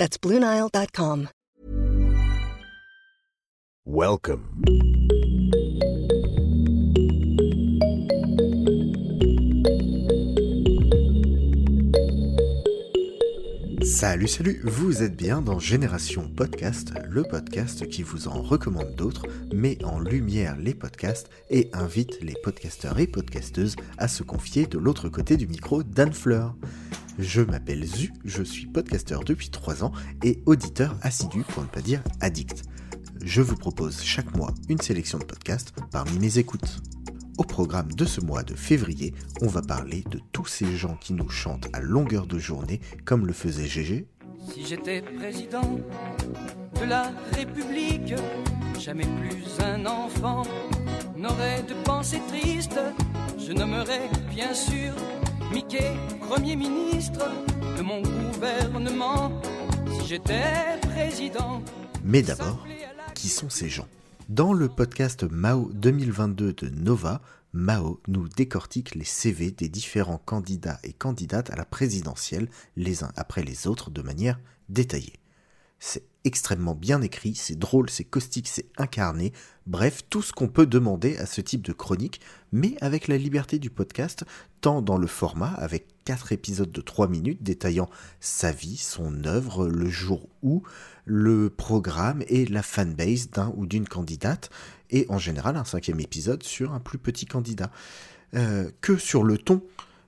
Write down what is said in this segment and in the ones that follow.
That's BlueNile.com. Welcome. Salut, salut, vous êtes bien dans Génération Podcast, le podcast qui vous en recommande d'autres, met en lumière les podcasts et invite les podcasteurs et podcasteuses à se confier de l'autre côté du micro d'Anne Fleur. Je m'appelle Zu, je suis podcasteur depuis 3 ans et auditeur assidu pour ne pas dire addict. Je vous propose chaque mois une sélection de podcasts parmi mes écoutes. Au programme de ce mois de février, on va parler de tous ces gens qui nous chantent à longueur de journée comme le faisait GG. Si j'étais président de la République, jamais plus un enfant n'aurait de pensée triste. Je nommerais bien sûr Mickey Premier ministre de mon gouvernement. Si j'étais président. Mais d'abord, qui sont ces gens? Dans le podcast Mao 2022 de Nova, Mao nous décortique les CV des différents candidats et candidates à la présidentielle, les uns après les autres, de manière détaillée. C'est extrêmement bien écrit, c'est drôle, c'est caustique, c'est incarné, bref, tout ce qu'on peut demander à ce type de chronique, mais avec la liberté du podcast, tant dans le format, avec 4 épisodes de 3 minutes détaillant sa vie, son œuvre, le jour où, le programme et la fanbase d'un ou d'une candidate, et en général un cinquième épisode sur un plus petit candidat, euh, que sur le ton,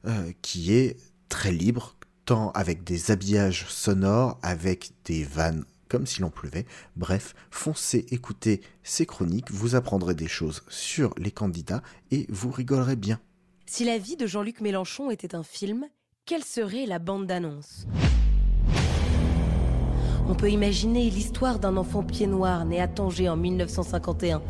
euh, qui est très libre, tant avec des habillages sonores, avec des vannes comme s'il en pleuvait. Bref, foncez écoutez ces chroniques, vous apprendrez des choses sur les candidats et vous rigolerez bien. Si la vie de Jean-Luc Mélenchon était un film, quelle serait la bande d'annonce on peut imaginer l'histoire d'un enfant pied noir né à Tanger en 1951.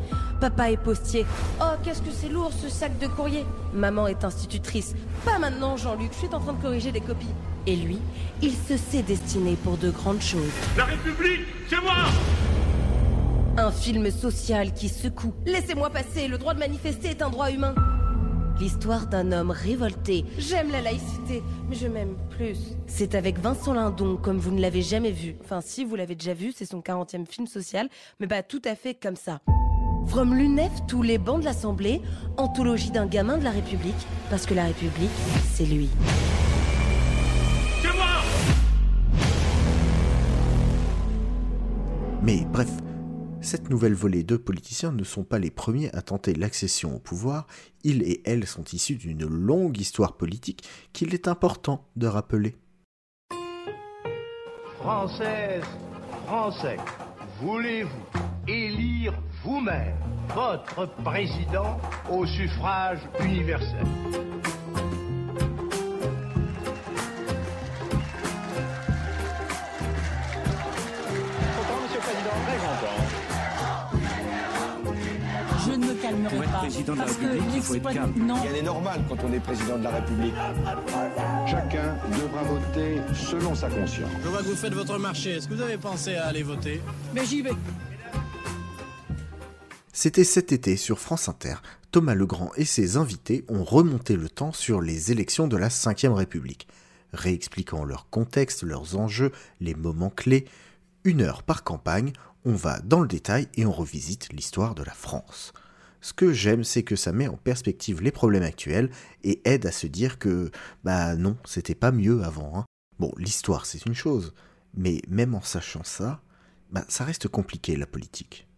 Papa est postier. Oh, qu'est-ce que c'est lourd ce sac de courrier Maman est institutrice. Pas maintenant, Jean-Luc, je suis en train de corriger des copies. Et lui, il se sait destiné pour de grandes choses. La République, c'est moi Un film social qui secoue. Laissez-moi passer, le droit de manifester est un droit humain. L'histoire d'un homme révolté. J'aime la laïcité, mais je m'aime plus. C'est avec Vincent Lindon, comme vous ne l'avez jamais vu. Enfin, si vous l'avez déjà vu, c'est son 40e film social, mais pas tout à fait comme ça. From l'UNEF, tous les bancs de l'Assemblée, anthologie d'un gamin de la République, parce que la République, c'est lui. C'est moi Mais bref, cette nouvelle volée de politiciens ne sont pas les premiers à tenter l'accession au pouvoir, ils et elles sont issus d'une longue histoire politique qu'il est important de rappeler. Française, Français, voulez-vous élire vous-même votre président au suffrage universel? Pour être président de la République, il faut être calme. Non, Rien n'est normal quand on est président de la République. Chacun devra voter selon sa conscience. Je vois que vous faites votre marché. Est-ce que vous avez pensé à aller voter? Mais j'y vais. C'était cet été sur France Inter, Thomas Legrand et ses invités ont remonté le temps sur les élections de la Ve République, réexpliquant leur contexte, leurs enjeux, les moments clés. Une heure par campagne, on va dans le détail et on revisite l'histoire de la France. Ce que j'aime, c'est que ça met en perspective les problèmes actuels et aide à se dire que, bah non, c'était pas mieux avant. hein. Bon, l'histoire c'est une chose, mais même en sachant ça, bah ça reste compliqué la politique.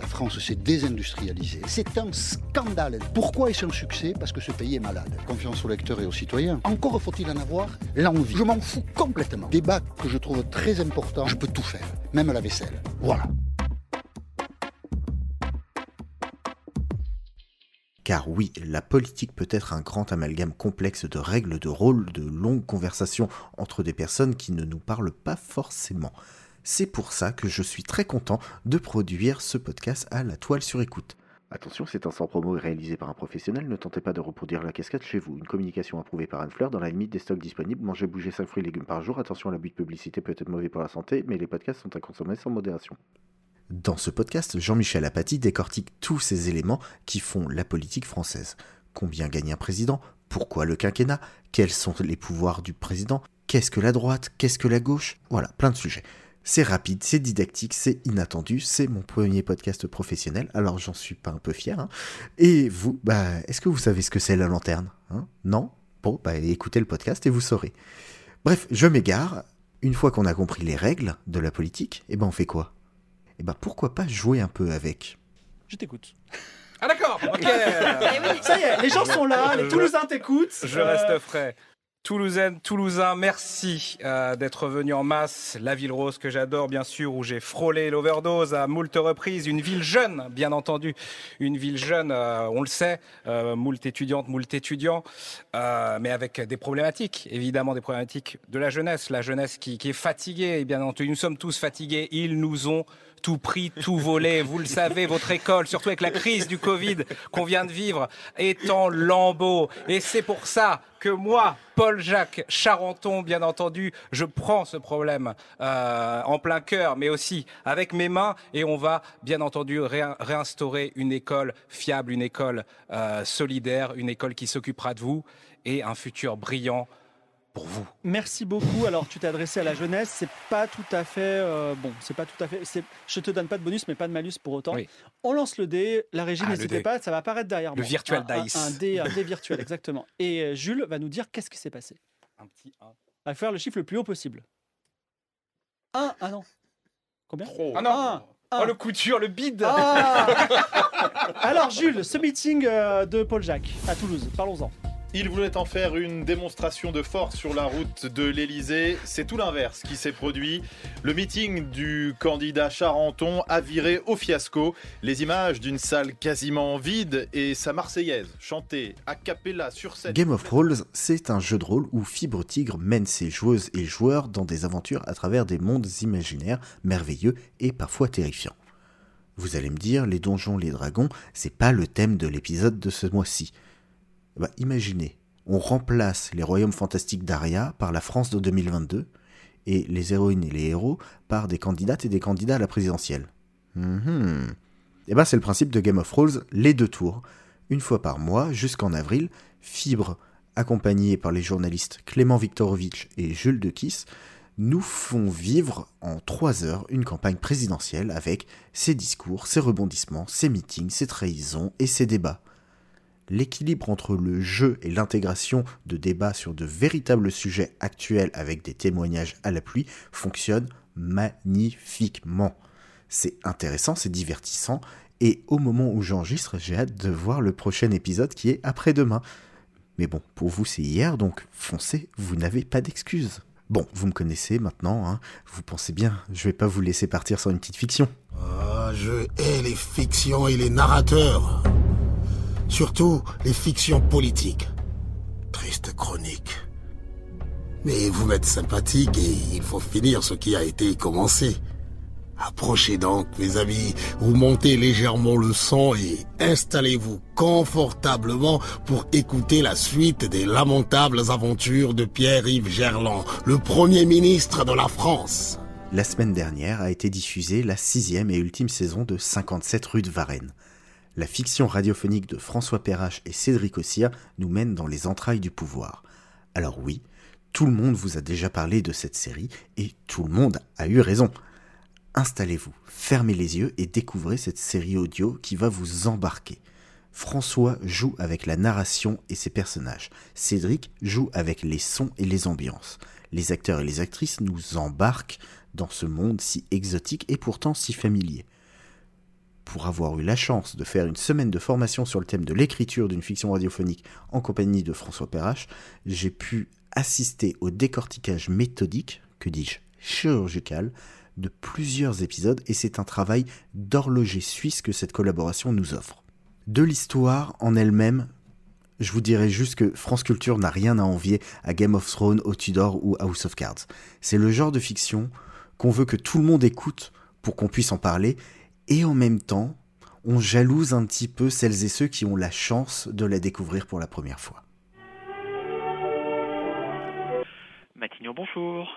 La France s'est désindustrialisée. C'est un scandale. Pourquoi est-ce un succès? Parce que ce pays est malade. Confiance aux lecteurs et aux citoyens. Encore faut-il en avoir l'envie. Je m'en fous complètement. Débat que je trouve très important. Je peux tout faire, même la vaisselle. Voilà. Car oui, la politique peut être un grand amalgame complexe de règles, de rôles, de longues conversations entre des personnes qui ne nous parlent pas forcément. C'est pour ça que je suis très content de produire ce podcast à la toile sur écoute. Attention, c'est un sans promo réalisé par un professionnel. Ne tentez pas de reproduire la cascade chez vous. Une communication approuvée par Anne Fleur dans la limite des stocks disponibles. Mangez, bougez 5 fruits et légumes par jour. Attention, l'abus de publicité peut être mauvais pour la santé, mais les podcasts sont à consommer sans modération. Dans ce podcast, Jean-Michel Apathy décortique tous ces éléments qui font la politique française. Combien gagne un président? Pourquoi le quinquennat? Quels sont les pouvoirs du président? Qu'est-ce que la droite? Qu'est-ce que la gauche? Voilà, plein de sujets. C'est rapide, c'est didactique, c'est inattendu, c'est mon premier podcast professionnel, alors j'en suis pas un peu fier. Hein. Et vous, bah, est-ce que vous savez ce que c'est la lanterne hein? Non? Bon, bah écoutez le podcast et vous saurez. Bref, je m'égare. Une fois qu'on a compris les règles de la politique, eh ben on fait quoi? Eh ben pourquoi pas jouer un peu avec? Je t'écoute. Ah d'accord, ok. Eh Ça y est, les gens sont là, les Toulousains t'écoutent. Je reste frais. Toulousaine, Toulousain, merci euh, d'être venu en masse. La ville rose que j'adore, bien sûr, où j'ai frôlé l'overdose à moult reprises. Une ville jeune, bien entendu. Une ville jeune, euh, on le sait, euh, moult étudiantes, moult étudiants, euh, mais avec des problématiques, évidemment des problématiques de la jeunesse. La jeunesse qui, qui est fatiguée, et bien entendu, nous sommes tous fatigués. Ils nous ont tout pris, tout volé. Vous le savez, votre école, surtout avec la crise du Covid qu'on vient de vivre, est en lambeaux. Et c'est pour ça que moi, Paul-Jacques Charenton, bien entendu, je prends ce problème euh, en plein cœur, mais aussi avec mes mains, et on va bien entendu réin- réinstaurer une école fiable, une école euh, solidaire, une école qui s'occupera de vous, et un futur brillant pour vous. Merci beaucoup. Alors, tu t'es adressé à la jeunesse. C'est pas tout à fait euh, bon. C'est pas tout à fait. c'est- Je te donne pas de bonus, mais pas de malus pour autant. Oui. On lance le dé. La régie, Ah, n'hésitez pas. Ça va apparaître derrière Le moi. virtual Un- dice. Un, dé, un dé virtuel, exactement. Et euh, Jules va nous dire qu'est-ce qui s'est passé. Un petit 1. À faire le chiffre le plus haut possible. Un. Ah non. Combien Ah non Un. Oh le couture, le bide Ah Alors Jules, ce meeting euh, de Paul Jacques à Toulouse, parlons-en. Il voulait en faire une démonstration de force sur la route de l'Elysée. C'est tout l'inverse qui s'est produit. Le meeting du candidat Charenton a viré au fiasco. Les images d'une salle quasiment vide et sa Marseillaise chantée a cappella sur scène. Game of Thrones, c'est un jeu de rôle où Fibre Tigre mène ses joueuses et joueurs dans des aventures à travers des mondes imaginaires merveilleux et parfois terrifiants. Vous allez me dire, les donjons, les dragons, c'est pas le thème de l'épisode de ce mois-ci. Bah, imaginez, on remplace les royaumes fantastiques d'Aria par la France de 2022 et les héroïnes et les héros par des candidates et des candidats à la présidentielle. Mhm. Et ben c'est le principe de Game of Thrones, les deux tours. Une fois par mois, jusqu'en avril, Fibre, accompagné par les journalistes Clément Viktorovitch et Jules de Kiss, nous font vivre en trois heures une campagne présidentielle avec ses discours, ses rebondissements, ses meetings, ses trahisons et ses débats. L'équilibre entre le jeu et l'intégration de débats sur de véritables sujets actuels avec des témoignages à la pluie fonctionne magnifiquement. C'est intéressant, c'est divertissant, et au moment où j'enregistre, j'ai hâte de voir le prochain épisode qui est après-demain. Mais bon, pour vous c'est hier, donc foncez, vous n'avez pas d'excuses. Bon, vous me connaissez maintenant, hein, vous pensez bien, je vais pas vous laisser partir sur une petite fiction. Ah, je hais les fictions et les narrateurs. Surtout les fictions politiques. Triste chronique. Mais vous m'êtes sympathique et il faut finir ce qui a été commencé. Approchez donc, mes amis, vous montez légèrement le son et installez-vous confortablement pour écouter la suite des lamentables aventures de Pierre-Yves Gerland, le Premier ministre de la France. La semaine dernière a été diffusée la sixième et ultime saison de 57 rue de Varennes. La fiction radiophonique de François Perrache et Cédric Ossir nous mène dans les entrailles du pouvoir. Alors oui, tout le monde vous a déjà parlé de cette série et tout le monde a eu raison. Installez-vous, fermez les yeux et découvrez cette série audio qui va vous embarquer. François joue avec la narration et ses personnages. Cédric joue avec les sons et les ambiances. Les acteurs et les actrices nous embarquent dans ce monde si exotique et pourtant si familier. Pour avoir eu la chance de faire une semaine de formation sur le thème de l'écriture d'une fiction radiophonique en compagnie de François Perrache, j'ai pu assister au décortiquage méthodique, que dis-je, chirurgical, de plusieurs épisodes et c'est un travail d'horloger suisse que cette collaboration nous offre. De l'histoire en elle-même, je vous dirais juste que France Culture n'a rien à envier à Game of Thrones, au Tudor ou House of Cards. C'est le genre de fiction qu'on veut que tout le monde écoute pour qu'on puisse en parler, et en même temps, on jalouse un petit peu celles et ceux qui ont la chance de la découvrir pour la première fois. Matignon, bonjour.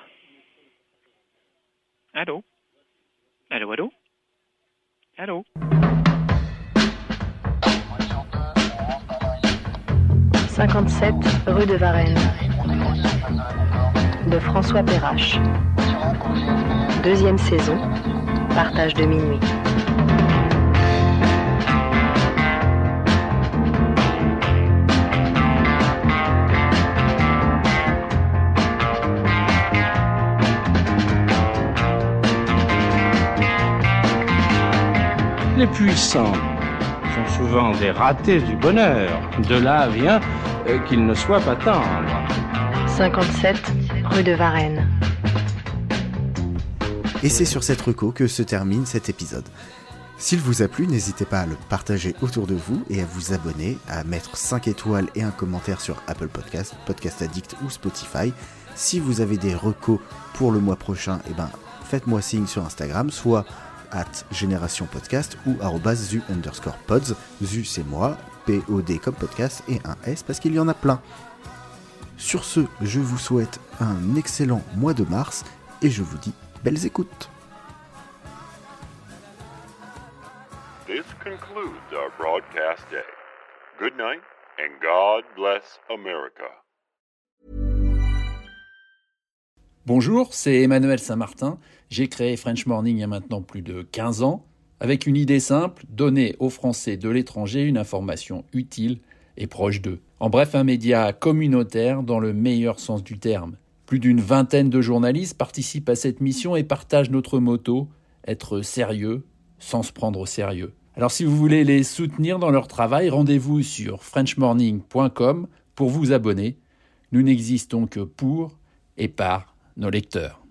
Allô? Allô, allô? Allô? 57 rue de Varennes. De François Perrache. Deuxième saison. Partage de minuit. Les puissants sont souvent des ratés du bonheur. De là vient euh, qu'ils ne soient pas tendres. 57 rue de Varennes. Et c'est sur cette reco que se termine cet épisode. S'il vous a plu, n'hésitez pas à le partager autour de vous et à vous abonner, à mettre 5 étoiles et un commentaire sur Apple Podcast, Podcast Addict ou Spotify. Si vous avez des recos pour le mois prochain, eh ben, faites-moi signe sur Instagram, soit at Génération Podcast ou zu underscore pods. Zu c'est moi, P-O-D comme podcast et un S parce qu'il y en a plein. Sur ce, je vous souhaite un excellent mois de mars et je vous dis belles écoutes. This concludes our broadcast day. Good night and God bless America. Bonjour, c'est Emmanuel Saint-Martin. J'ai créé French Morning il y a maintenant plus de 15 ans, avec une idée simple, donner aux Français de l'étranger une information utile et proche d'eux. En bref, un média communautaire dans le meilleur sens du terme. Plus d'une vingtaine de journalistes participent à cette mission et partagent notre motto, être sérieux sans se prendre au sérieux. Alors si vous voulez les soutenir dans leur travail, rendez-vous sur frenchmorning.com pour vous abonner. Nous n'existons que pour et par nos lecteurs.